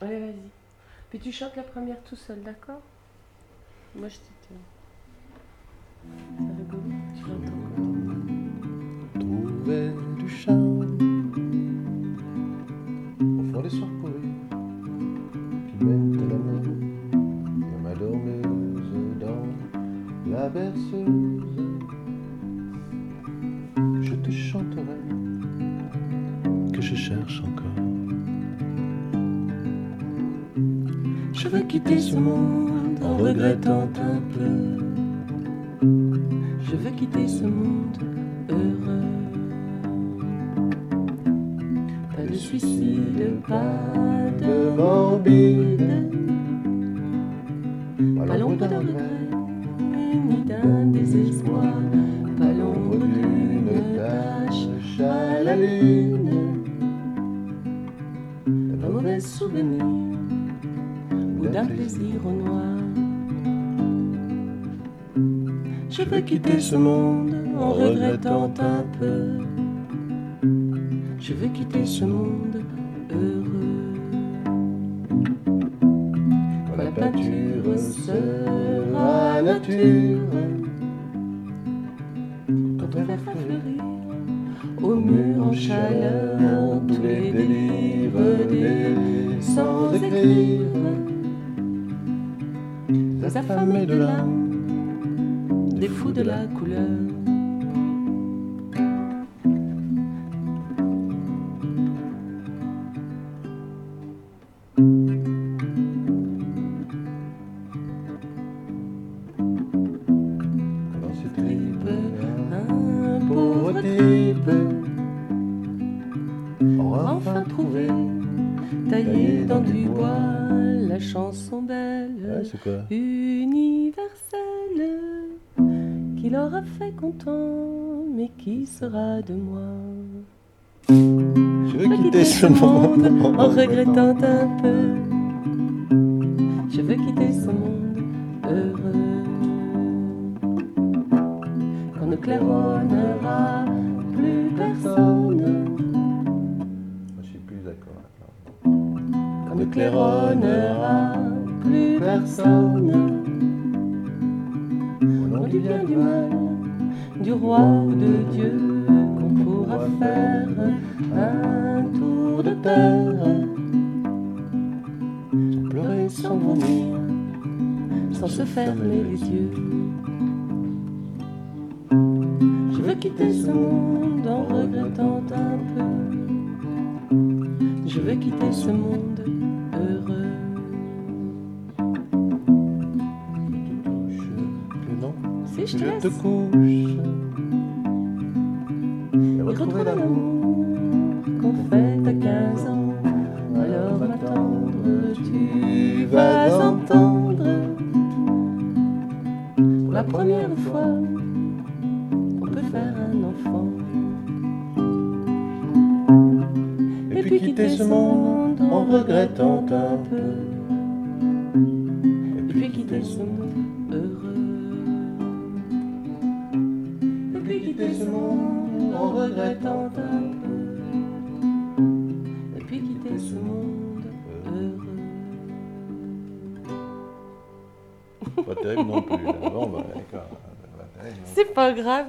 Allez, vas-y. Puis tu chantes la première tout seul, d'accord? Moi, je t'étais. Tu l'entends Trouver du charme au fond des soirs qui mènent à la mort comme ma dormeuse dans la berceuse. Je te chanterai que je cherche encore. Je veux quitter ce monde en regrettant un peu. Je veux quitter ce monde heureux. Pas de suicide, pas de morbide, pas l'ombre d'un regret, ni d'un désespoir, pas l'ombre d'une tache à la lune, d'un mauvais souvenir ou d'un plaisir au noir. Je veux quitter ce monde en regrettant un peu. Je veux quitter ce monde heureux. Quand la peinture sera nature, quand on va fleurir au mur en chaleur tous les délires des sans écrire, les affamés de l'âme des fous de la couleur. Enfin trouvé, taillé dans du bois, la chanson belle, Ouais, c'est quoi universelle, qui l'aura fait content, mais qui sera de moi. Je veux quitter ce monde en regrettant un peu. Je veux quitter ce monde heureux. Quand ne claironnera plus personne, je suis plus d'accord. Ne claironnera plus personne, Au nom du bien du mal, du roi ou de Dieu, qu'on pourra faire un tour de sans pleurer, sans sans vomir, sans se fermer les yeux. Je veux quitter ce monde en regrettant un peu. Je veux quitter ce monde je te couche et et retrouver l'amour. qu'on fait à 15 ans. Alors ma tendre, tu vas entendre pour la première fois on peut faire un enfant. Et puis quitter ce monde en regrettant un peu. Et puis quitter ce monde Et puis quitter ce monde en regrettant un peu. Et puis quitter ce monde heureux. Pas terrible non plus. là. Bon, bah, d'accord. Pas terrible non C'est pas grave.